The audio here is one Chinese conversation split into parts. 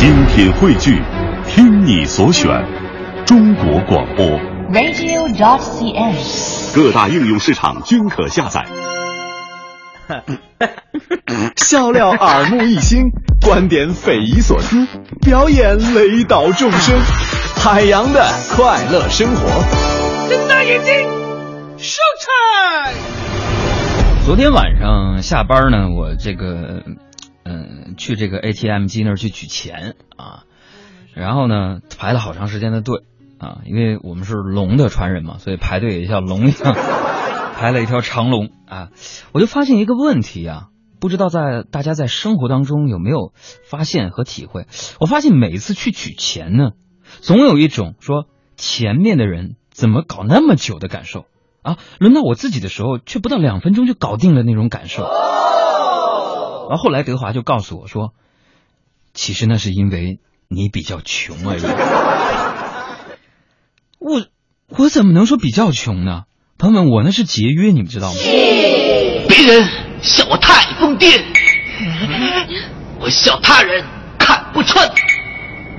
精品汇聚，听你所选，中国广播。radio.dot.cn，。各大应用市场均可下载。笑料耳目一新，观点匪夷所思，表演雷倒众生，海洋的快乐生活。睁大眼睛，show time！昨天晚上下班呢，我这个嗯、去这个 ATM 机那儿去取钱啊，然后呢排了好长时间的队啊，因为我们是龙的传人嘛，所以排队也像龙一样 排了一条长龙啊。我就发现一个问题啊，不知道在大家在生活当中有没有发现和体会？我发现每次去取钱呢，总有一种说前面的人怎么搞那么久的感受。啊，轮到我自己的时候，却不到两分钟就搞定了那种感受。然后后来德华就告诉我说，其实那是因为你比较穷而已。我我怎么能说比较穷呢？朋友们，我那是节约，你们知道吗？别人笑我太疯癫，我笑他人看不穿。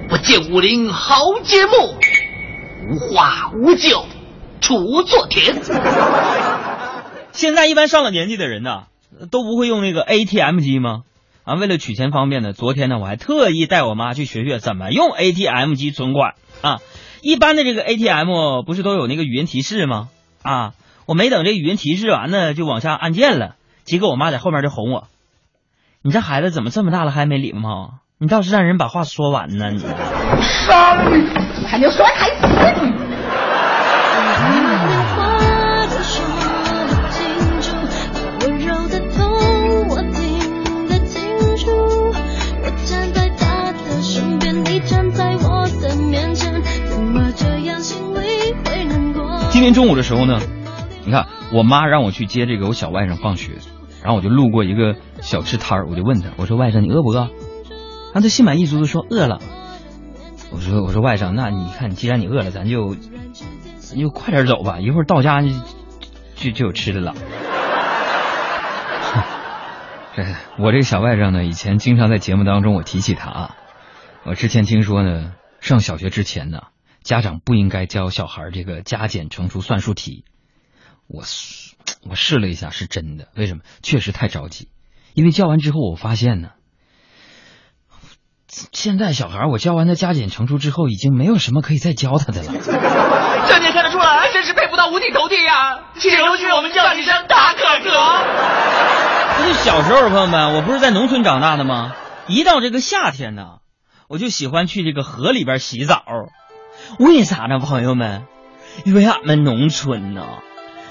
我见武林豪杰墓，无花无酒锄作田。现在一般上了年纪的人呢，都不会用那个 ATM 机吗？啊，为了取钱方便呢，昨天呢我还特意带我妈去学学怎么用 ATM 机存款啊。一般的这个 ATM 不是都有那个语音提示吗？啊，我没等这语音提示完呢，就往下按键了。结果我妈在后面就哄我：“你这孩子怎么这么大了还没礼貌？你倒是让人把话说完呢！”你 还没有说完今天中午的时候呢，你看我妈让我去接这个我小外甥放学，然后我就路过一个小吃摊儿，我就问他，我说外甥你饿不饿？然后他心满意足的说饿了。我说我说外甥，那你看既然你饿了，咱就咱就快点走吧，一会儿到家就就有吃的了。我这个小外甥呢，以前经常在节目当中我提起他啊。我之前听说呢，上小学之前呢，家长不应该教小孩这个加减乘除算术题。我试我试了一下，是真的。为什么？确实太着急。因为教完之后，我发现呢，现在小孩我教完他加减乘除之后，已经没有什么可以再教他的了。这你也看得出来，真是佩服到五体投地呀！请容许我们叫一声大哥哥。不是小时候，朋友们，我不是在农村长大的吗？一到这个夏天呢，我就喜欢去这个河里边洗澡。为啥呢，朋友们？因为俺们农村呢，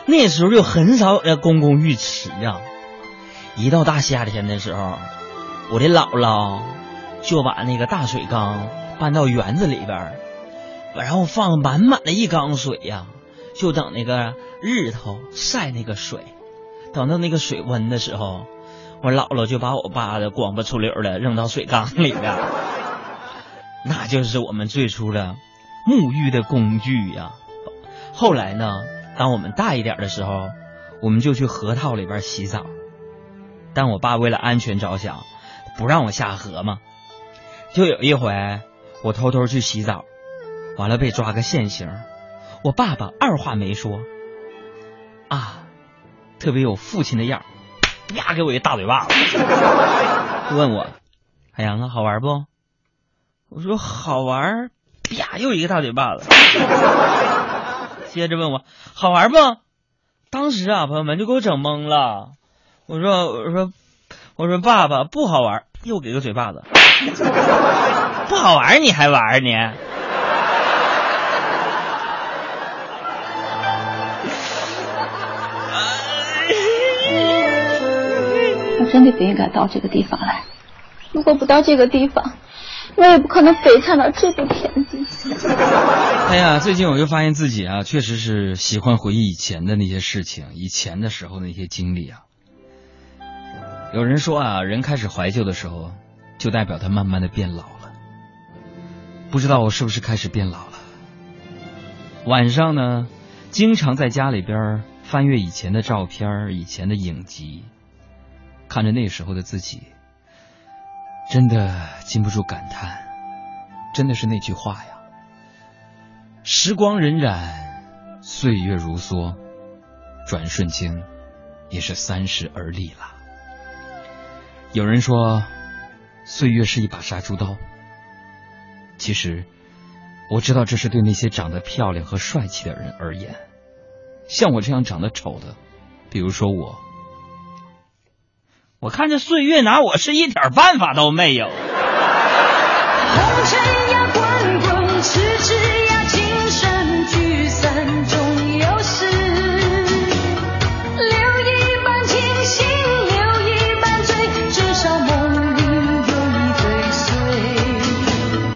那时候就很少有这公共浴池啊。一到大夏天的时候，我的姥姥就把那个大水缸搬到园子里边，然后放满满的一缸水呀、就等那个日头晒那个水。等到那个水温的时候，我姥姥就把我爸的光不出溜的扔到水缸里边，那就是我们最初的沐浴的工具呀。后来呢，当我们大一点的时候，我们就去河套里边洗澡。但我爸为了安全着想，不让我下河嘛。就有一回，我偷偷去洗澡，完了被抓个现行。我爸爸二话没说，啊，特别有父亲的样儿，呀给我一大嘴巴子，就 问我：“海洋啊，好玩不？”我说：“好玩儿。”啪，又一个大嘴巴子。接着问我：“好玩不？”当时啊，朋友们就给我整懵了。我说：“我说，我说爸爸不好玩。”又给个嘴巴子。不好玩你还玩你？我真的不应该到这个地方来。如果不到这个地方，我也不可能悲惨到这步田地。哎呀，最近我就发现自己啊，确实是喜欢回忆以前的那些事情，以前的时候的那些经历啊。有人说啊，人开始怀旧的时候，就代表他慢慢的变老了。不知道我是不是开始变老了？晚上呢，经常在家里边翻阅以前的照片、以前的影集，看着那时候的自己，真的禁不住感叹：真的是那句话呀。时光荏苒，岁月如梭，转瞬间也是三十而立了。有人说，岁月是一把杀猪刀。其实，我知道这是对那些长得漂亮和帅气的人而言。像我这样长得丑的，比如说我，我看这岁月拿我是一点办法都没有。红尘